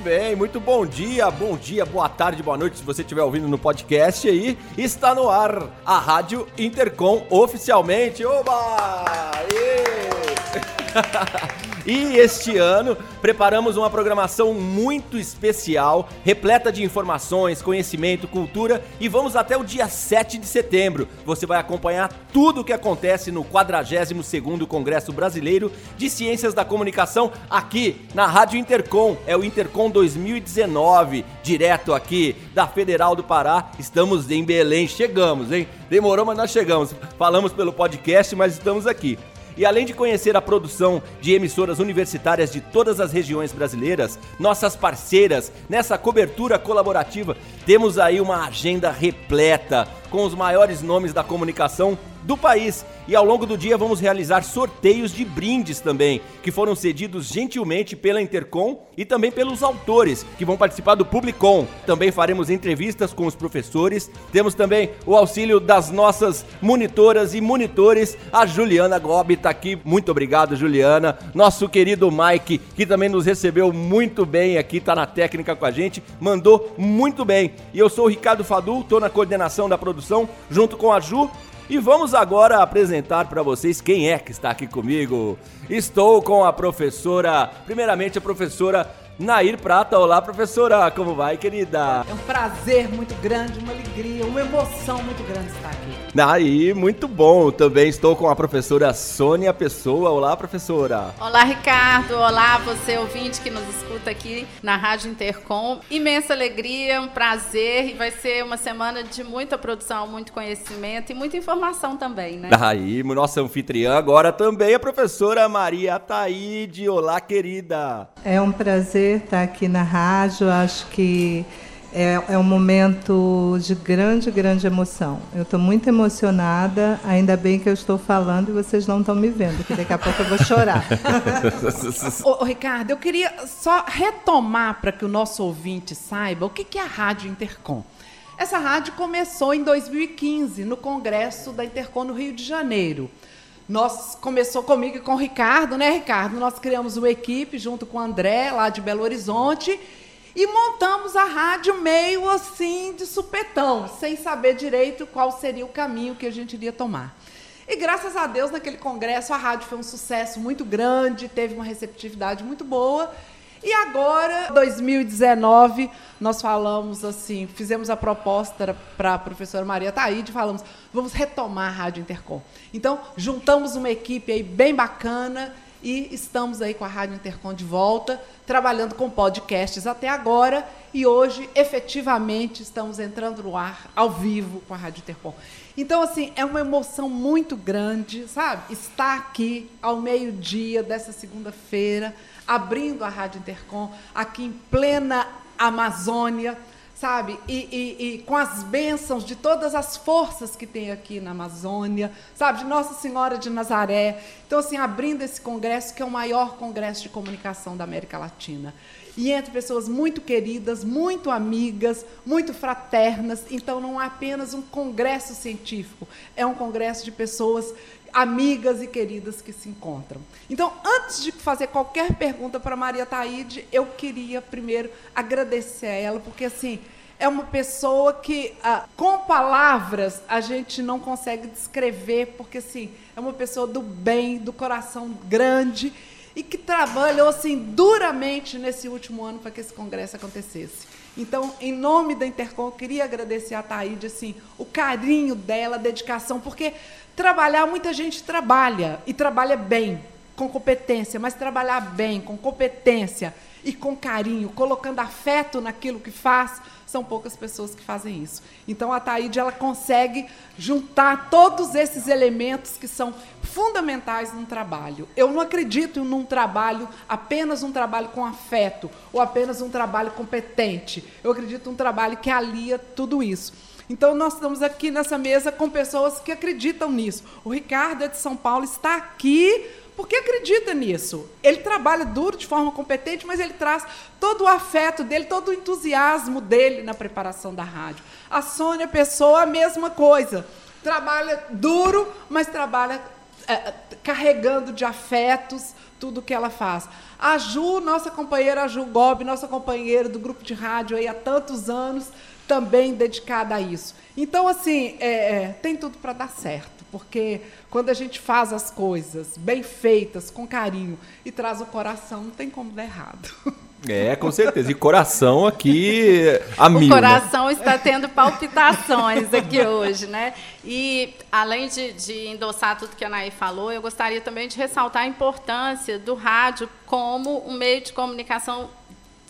bem, muito bom dia, bom dia, boa tarde, boa noite, se você estiver ouvindo no podcast aí. Está no ar a Rádio Intercom oficialmente. Oba! E este ano preparamos uma programação muito especial, repleta de informações, conhecimento, cultura e vamos até o dia 7 de setembro. Você vai acompanhar tudo o que acontece no 42º Congresso Brasileiro de Ciências da Comunicação aqui na Rádio Intercom. É o Intercom 2019, direto aqui da Federal do Pará. Estamos em Belém, chegamos, hein? Demorou, mas nós chegamos. Falamos pelo podcast, mas estamos aqui. E além de conhecer a produção de emissoras universitárias de todas as regiões brasileiras, nossas parceiras nessa cobertura colaborativa, temos aí uma agenda repleta com os maiores nomes da comunicação do país. E ao longo do dia vamos realizar sorteios de brindes também, que foram cedidos gentilmente pela Intercom e também pelos autores, que vão participar do Publicom. Também faremos entrevistas com os professores. Temos também o auxílio das nossas monitoras e monitores. A Juliana Gobi está aqui. Muito obrigado, Juliana. Nosso querido Mike, que também nos recebeu muito bem aqui, está na técnica com a gente, mandou muito bem. E eu sou o Ricardo Fadu, estou na coordenação da produção, junto com a Ju e vamos agora apresentar para vocês quem é que está aqui comigo. Estou com a professora, primeiramente a professora Nair Prata. Olá, professora, como vai, querida? É um prazer muito grande, uma alegria, uma emoção muito grande estar aqui. Aí, muito bom. Também estou com a professora Sônia Pessoa. Olá, professora. Olá, Ricardo. Olá, você ouvinte que nos escuta aqui na Rádio Intercom. Imensa alegria, um prazer e vai ser uma semana de muita produção, muito conhecimento e muita informação também, né? Aí, nossa anfitriã agora também a professora Maria Taíde. Olá, querida. É um prazer estar aqui na rádio. Acho que é, é um momento de grande, grande emoção. Eu estou muito emocionada, ainda bem que eu estou falando e vocês não estão me vendo, que daqui a pouco eu vou chorar. ô, ô, Ricardo, eu queria só retomar para que o nosso ouvinte saiba o que, que é a Rádio Intercom. Essa rádio começou em 2015, no Congresso da Intercom no Rio de Janeiro. Nós começou comigo e com o Ricardo, né, Ricardo? Nós criamos uma equipe junto com o André, lá de Belo Horizonte, e montamos a rádio meio assim de supetão, sem saber direito qual seria o caminho que a gente iria tomar. E graças a Deus, naquele congresso, a rádio foi um sucesso muito grande, teve uma receptividade muito boa. E agora, 2019, nós falamos assim, fizemos a proposta para a professora Maria Taíde, falamos, vamos retomar a Rádio Intercom. Então, juntamos uma equipe aí bem bacana e estamos aí com a Rádio Intercom de volta, trabalhando com podcasts até agora e hoje, efetivamente, estamos entrando no ar ao vivo com a Rádio Intercom. Então, assim, é uma emoção muito grande, sabe? Estar aqui ao meio-dia dessa segunda-feira, abrindo a Rádio Intercom, aqui em plena Amazônia, sabe? E, e, e, com as bênçãos de todas as forças que tem aqui na Amazônia, sabe? De Nossa Senhora de Nazaré. Então, assim, abrindo esse congresso, que é o maior congresso de comunicação da América Latina. E entre pessoas muito queridas, muito amigas, muito fraternas. Então, não é apenas um congresso científico, é um congresso de pessoas amigas e queridas que se encontram. Então, antes de fazer qualquer pergunta para Maria Taíde, eu queria primeiro agradecer a ela, porque assim, é uma pessoa que ah, com palavras a gente não consegue descrever, porque assim, é uma pessoa do bem, do coração grande e que trabalhou assim duramente nesse último ano para que esse congresso acontecesse. Então, em nome da Intercom, eu queria agradecer a Taíde assim, o carinho dela, a dedicação, porque trabalhar, muita gente trabalha e trabalha bem, com competência, mas trabalhar bem, com competência e com carinho, colocando afeto naquilo que faz, são poucas pessoas que fazem isso. Então a Taíde ela consegue juntar todos esses elementos que são fundamentais num trabalho. Eu não acredito num trabalho apenas um trabalho com afeto ou apenas um trabalho competente. Eu acredito num trabalho que alia tudo isso. Então, nós estamos aqui nessa mesa com pessoas que acreditam nisso. O Ricardo é de São Paulo, está aqui porque acredita nisso. Ele trabalha duro, de forma competente, mas ele traz todo o afeto dele, todo o entusiasmo dele na preparação da rádio. A Sônia Pessoa, a mesma coisa. Trabalha duro, mas trabalha é, carregando de afetos tudo que ela faz. A Ju, nossa companheira, a Ju Gobi, nossa companheira do grupo de rádio aí há tantos anos, também dedicada a isso. Então, assim, é, é, tem tudo para dar certo, porque quando a gente faz as coisas bem feitas, com carinho, e traz o coração, não tem como dar errado. É, com certeza. E coração aqui a o mil. O né? coração né? está tendo palpitações aqui hoje, né? E além de, de endossar tudo que a Naí falou, eu gostaria também de ressaltar a importância do rádio como um meio de comunicação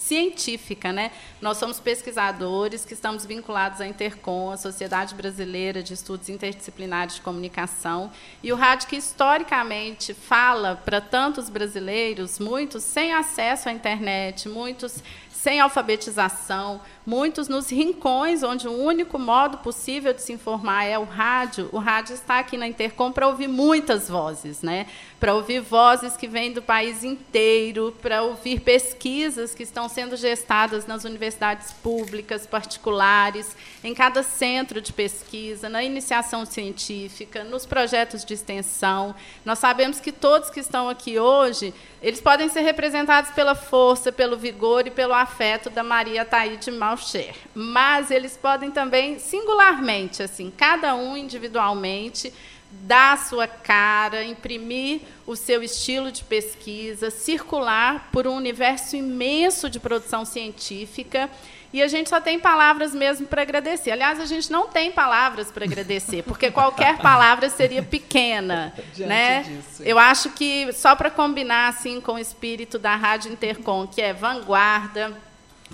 científica, né? Nós somos pesquisadores que estamos vinculados à Intercom, a Sociedade Brasileira de Estudos Interdisciplinares de Comunicação, e o rádio que historicamente fala para tantos brasileiros, muitos sem acesso à internet, muitos sem alfabetização, muitos nos rincões, onde o único modo possível de se informar é o rádio. O rádio está aqui na Intercom para ouvir muitas vozes, né? para ouvir vozes que vêm do país inteiro, para ouvir pesquisas que estão sendo gestadas nas universidades públicas, particulares, em cada centro de pesquisa, na iniciação científica, nos projetos de extensão. Nós sabemos que todos que estão aqui hoje, eles podem ser representados pela força, pelo vigor e pelo afeto da Maria Taíde Malcher, mas eles podem também singularmente, assim, cada um individualmente, dar a sua cara, imprimir o seu estilo de pesquisa, circular por um universo imenso de produção científica. E a gente só tem palavras mesmo para agradecer. Aliás, a gente não tem palavras para agradecer, porque qualquer palavra seria pequena, né? Disso. Eu acho que só para combinar assim com o espírito da Rádio Intercom, que é vanguarda,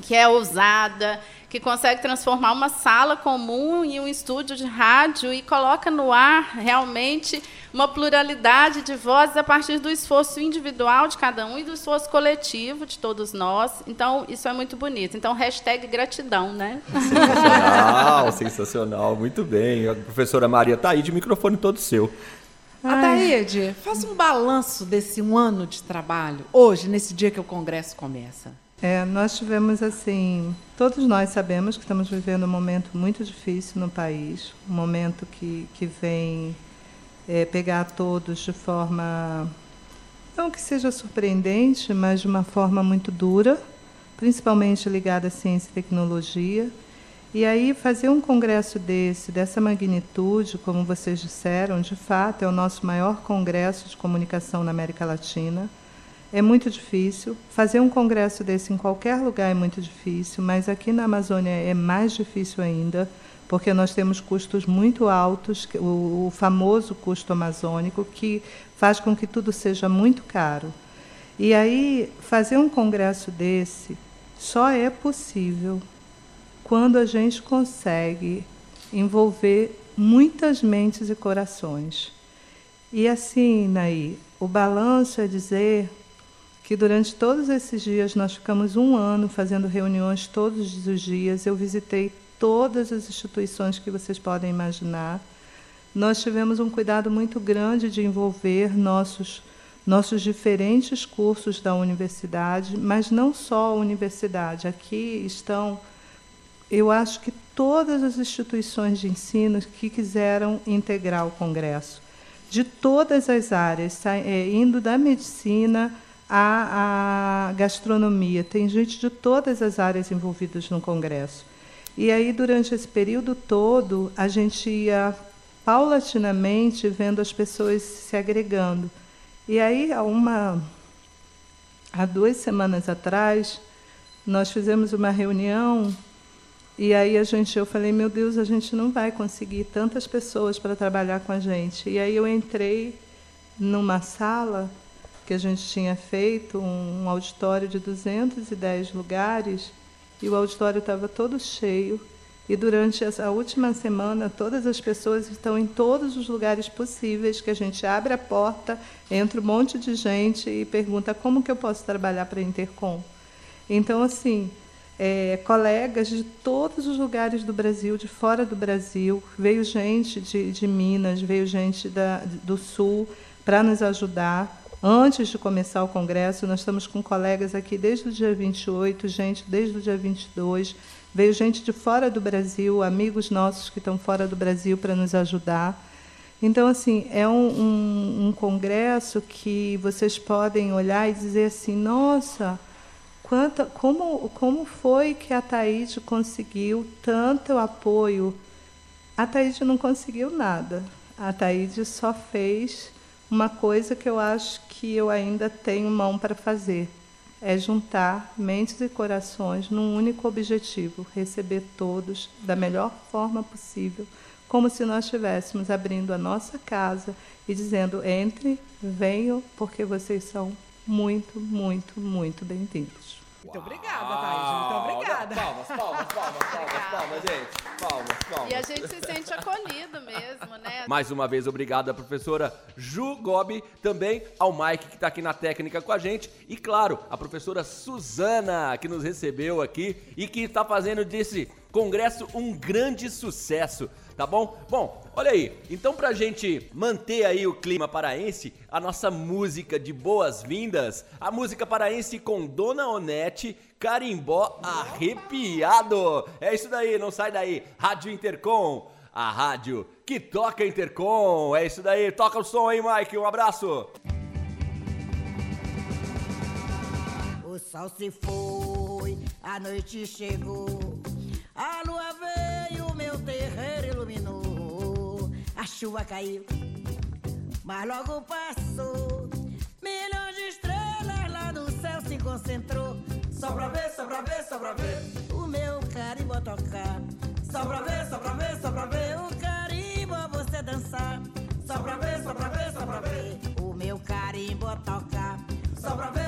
que é ousada, que consegue transformar uma sala comum em um estúdio de rádio e coloca no ar realmente uma pluralidade de vozes a partir do esforço individual de cada um e do esforço coletivo de todos nós. Então, isso é muito bonito. Então, hashtag gratidão, né? Sensacional, sensacional. Muito bem. A professora Maria tá aí de microfone todo seu. Ataíde, faça um balanço desse um ano de trabalho, hoje, nesse dia que o Congresso começa. É, nós tivemos assim, todos nós sabemos que estamos vivendo um momento muito difícil no país, um momento que, que vem é, pegar todos de forma, não que seja surpreendente, mas de uma forma muito dura, principalmente ligada à ciência e tecnologia. E aí fazer um congresso desse, dessa magnitude, como vocês disseram, de fato é o nosso maior congresso de comunicação na América Latina é muito difícil. Fazer um congresso desse em qualquer lugar é muito difícil, mas aqui na Amazônia é mais difícil ainda, porque nós temos custos muito altos, o, famoso custo amazônico, que faz com que tudo seja muito caro. E aí, fazer um congresso desse só é possível quando a gente consegue envolver muitas mentes e corações. E assim, Naí, o balanço é dizer que durante todos esses dias nós ficamos um ano fazendo reuniões todos os dias. Eu visitei todas as instituições que vocês podem imaginar. Nós tivemos um cuidado muito grande de envolver nossos nossos diferentes cursos da universidade, mas não só a universidade. Aqui estão, eu acho que todas as instituições de ensino que quiseram integrar o congresso, de todas as áreas, é, indo da medicina a gastronomia. Tem gente de todas as áreas envolvidas no Congresso. E aí, durante esse período todo, a gente ia paulatinamente vendo as pessoas se agregando. E aí, há, uma, há duas semanas atrás, nós fizemos uma reunião e aí a gente, eu falei, meu Deus, a gente não vai conseguir tantas pessoas para trabalhar com a gente. E aí eu entrei numa sala que a gente tinha feito um auditório de 210 lugares e o auditório estava todo cheio. E durante a última semana, todas as pessoas estão em todos os lugares possíveis, que a gente abre a porta, entra um monte de gente e pergunta como que eu posso trabalhar para a Intercom. Então, assim, é, colegas de todos os lugares do Brasil, de fora do Brasil, veio gente de, de Minas, veio gente da, do Sul para nos ajudar. Antes de começar o congresso, nós estamos com colegas aqui desde o dia 28, gente desde o dia 22. Veio gente de fora do Brasil, amigos nossos que estão fora do Brasil para nos ajudar. Então, assim, é um, um, um, congresso que vocês podem olhar e dizer assim, nossa, quanta, como, como foi que a Taíde conseguiu tanto apoio? A Taíde não conseguiu nada. A Taíde só fez uma coisa que eu acho que eu ainda tenho mão para fazer. É juntar mentes e corações num único objetivo, receber todos da melhor forma possível como se nós estivéssemos abrindo a nossa casa e dizendo: entre, venham, porque vocês são muito, muito, muito bem-vindos. Muito obrigada, Thaís. Muito obrigada. Palmas, palmas, palmas, palmas, gente. Palmas, palmas. E a gente se sente acolhido mesmo, né? Mais uma vez, obrigado à professora Ju Gobi, também ao Mike, que está aqui na técnica com a gente, e claro, a professora Suzana, que nos recebeu aqui e que está fazendo desse congresso um grande sucesso tá bom? Bom, olha aí, então pra gente manter aí o clima paraense, a nossa música de boas-vindas, a música paraense com Dona Onete, Carimbó Arrepiado. É isso daí, não sai daí. Rádio Intercom, a rádio que toca Intercom. É isso daí, toca o som aí, Mike, um abraço. O sol se foi, a noite chegou, chuva caiu, mas logo passou. Milhões de estrelas lá no céu se concentrou. Só pra ver, só pra ver, só pra ver o meu carimbo tocar. Só pra ver, só pra ver, só pra ver o carimbo você dançar. Só pra ver, só pra ver, só pra ver o meu carimbo tocar. Só pra ver,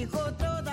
dijo todo.